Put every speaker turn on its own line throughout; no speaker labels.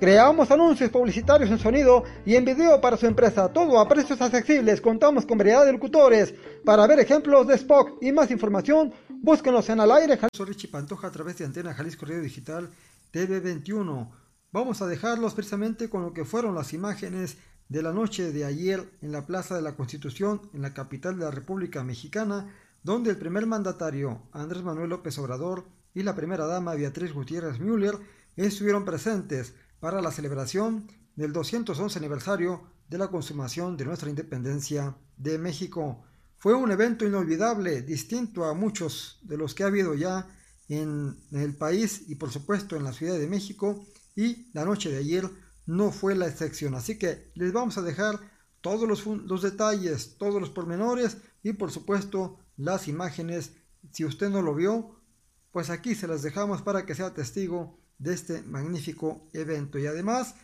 Creamos anuncios publicitarios en sonido y en video para su empresa, todo a precios accesibles. Contamos con variedad de locutores. Para ver ejemplos de Spock y más información, búsquenos en al aire.
Soy Richie Pantoja a través de Antena Jalisco Radio Digital TV21. Vamos a dejarlos precisamente con lo que fueron las imágenes de la noche de ayer en la Plaza de la Constitución, en la capital de la República Mexicana, donde el primer mandatario, Andrés Manuel López Obrador, y la primera dama, Beatriz Gutiérrez Müller, estuvieron presentes para la celebración del 211 aniversario de la consumación de nuestra independencia de México. Fue un evento inolvidable, distinto a muchos de los que ha habido ya en el país y por supuesto en la Ciudad de México y la noche de ayer no fue la excepción. Así que les vamos a dejar todos los, los detalles, todos los pormenores y por supuesto las imágenes. Si usted no lo vio, pues aquí se las dejamos para que sea testigo de este magnífico evento. Y además,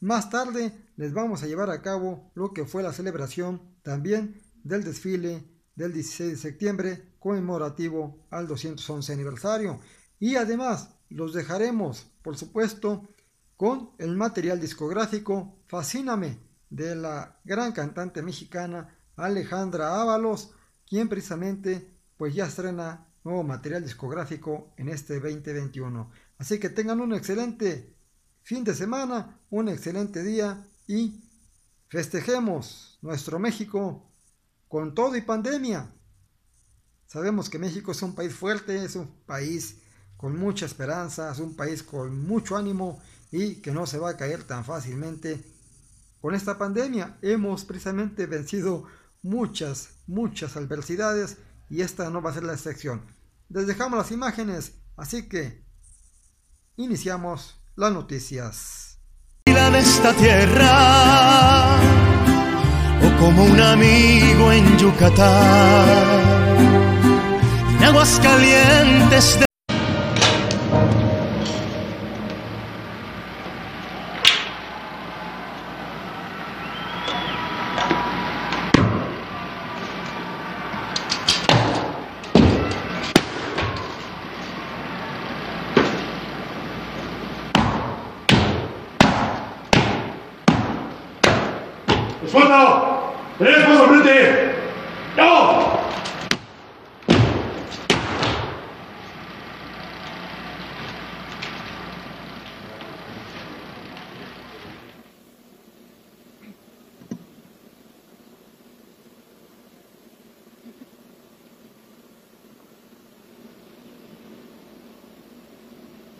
más tarde les vamos a llevar a cabo lo que fue la celebración también del desfile del 16 de septiembre conmemorativo al 211 aniversario. Y además los dejaremos, por supuesto, con el material discográfico Fascíname de la gran cantante mexicana Alejandra Ábalos, quien precisamente pues ya estrena nuevo material discográfico en este 2021. Así que tengan un excelente fin de semana, un excelente día y festejemos nuestro México con todo y pandemia. Sabemos que México es un país fuerte, es un país con mucha esperanza, es un país con mucho ánimo y que no se va a caer tan fácilmente. Con esta pandemia hemos precisamente vencido muchas, muchas adversidades y esta no va a ser la excepción. Les dejamos las imágenes, así que iniciamos las noticias.
de esta tierra, o como un amigo en Yucatán, en aguas calientes de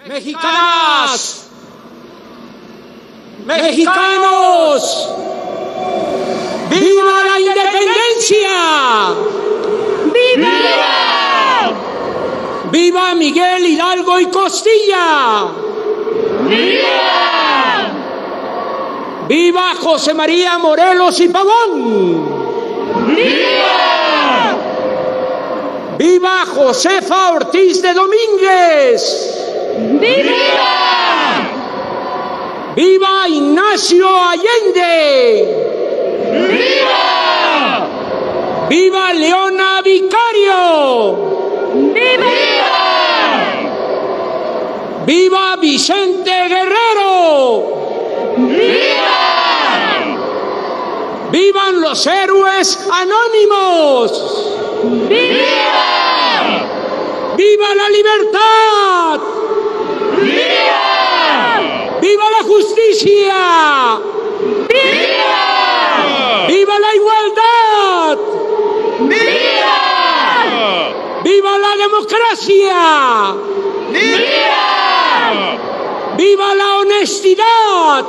Mexicanas, mexicanos, ¡Viva la independencia! ¡Viva! ¡Viva Miguel Hidalgo y Costilla! ¡Viva! ¡Viva José María Morelos y Pavón! ¡Viva! ¡Viva Josefa Ortiz de Domínguez! ¡Viva! ¡Viva Ignacio Allende! ¡Viva! ¡Viva Leona Vicario! ¡Viva! ¡Viva Vicente Guerrero! ¡Viva! ¡Vivan los héroes anónimos! ¡Viva! ¡Viva la libertad! ¡Viva! ¡Viva la justicia! ¡Viva! ¡Viva la igualdad! ¡Viva! ¡Viva la democracia! ¡Viva! ¡Viva la honestidad!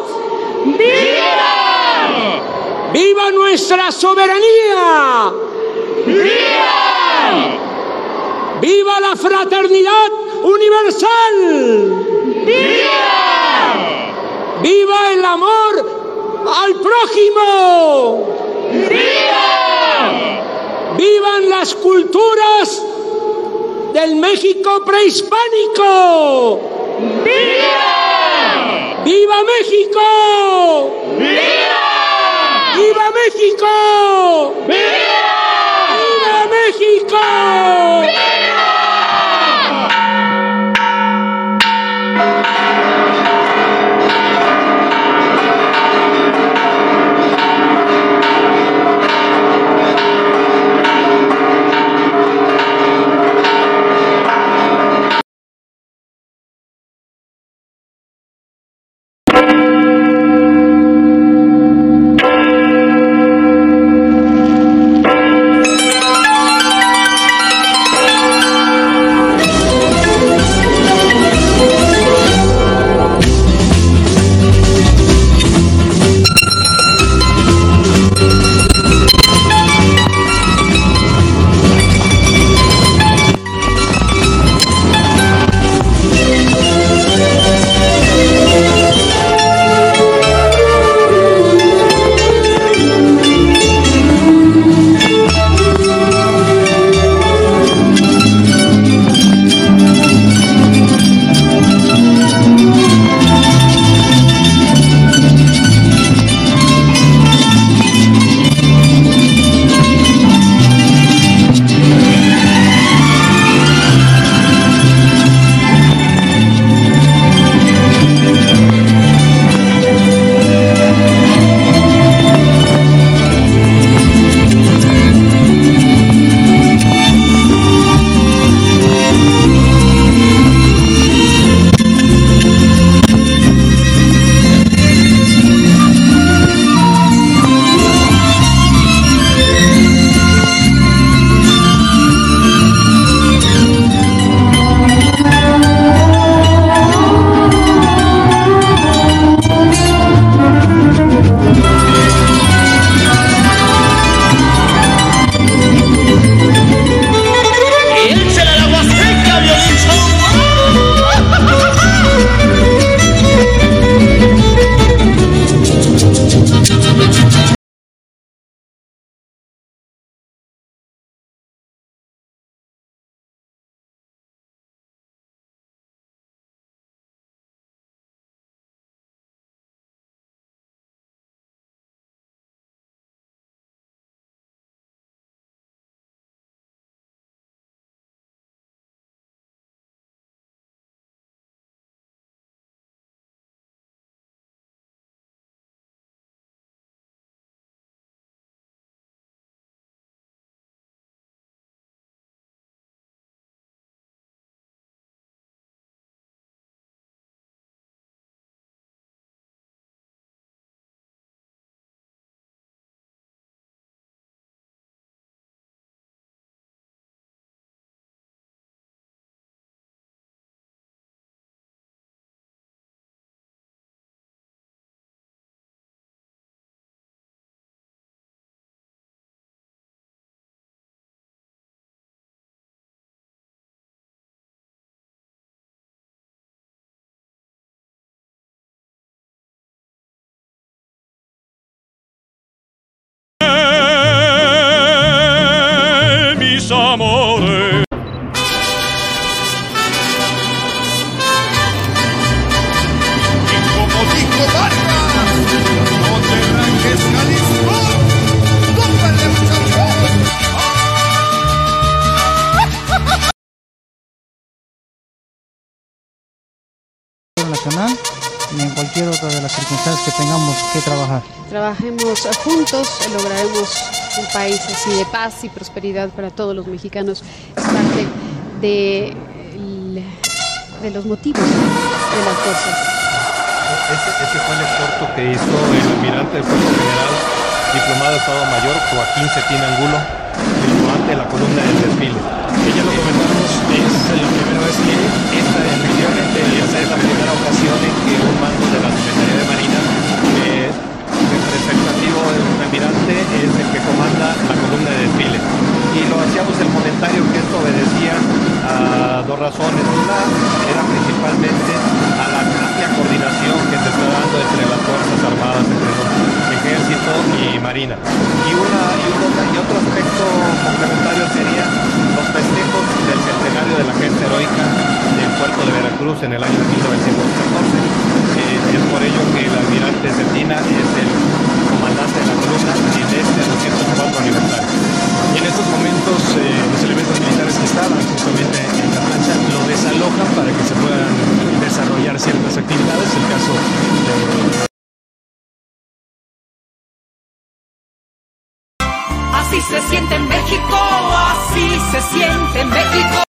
¡Viva! ¡Viva nuestra soberanía! ¡Viva! ¡Viva la fraternidad universal! ¡Viva! ¡Viva el amor al prójimo! ¡Viva! ¡Vivan las culturas del México prehispánico! ¡Viva! ¡Viva México! ¡Viva! ¡Viva México! ¡Viva! ¡Viva México!
Nacional y en cualquier otra de las circunstancias que tengamos que trabajar.
Trabajemos juntos, lograremos un país así de paz y prosperidad para todos los mexicanos. Es parte de, de los motivos de las cosas.
Ese, ese, fue el exhorto que hizo el almirante del Cuerpo General, diplomado de Estado Mayor, Joaquín Cetín Angulo, durante la columna del desfile.
Ella lo comentamos, es la primera vez que
esta efectivamente es la primera ocasión en que un mando de la Secretaría de Marina eh, representativo de un almirante es el que comanda la columna de desfile. Y lo hacíamos el comentario que esto obedecía a dos razones. Una era se
siente en México, así se siente en México.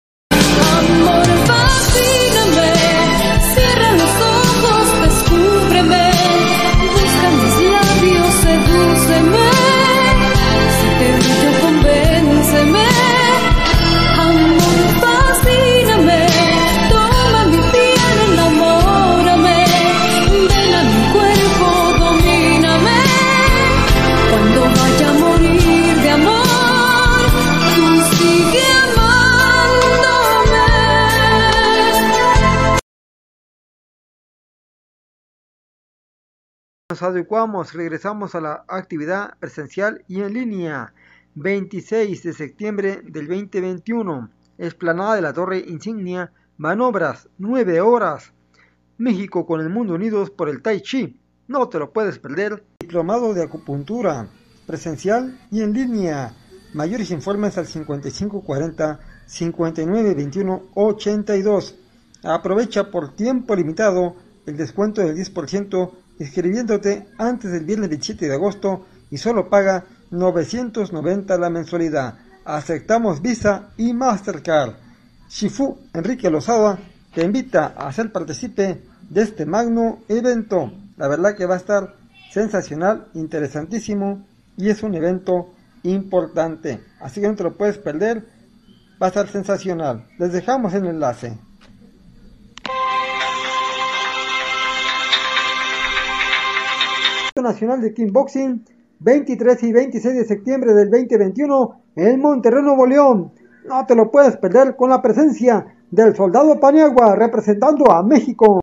Nos adecuamos, regresamos a la actividad presencial y en línea. 26 de septiembre del 2021. Esplanada de la Torre Insignia. Manobras, 9 horas. México con el mundo unidos por el Tai Chi. No te lo puedes perder. Diplomado de acupuntura. Presencial y en línea. Mayores informes al 5540 5921 82. Aprovecha por tiempo limitado el descuento del 10% inscribiéndote antes del viernes 27 de agosto y solo paga 990 la mensualidad. Aceptamos Visa y Mastercard. Shifu Enrique Lozada te invita a ser partícipe de este magno evento. La verdad que va a estar sensacional, interesantísimo y es un evento importante. Así que no te lo puedes perder. Va a estar sensacional. Les dejamos el enlace. Nacional de Kickboxing 23 y 26 de septiembre del 2021 en Monterrey, Nuevo León. No te lo puedes perder con la presencia del soldado Paniagua representando a México.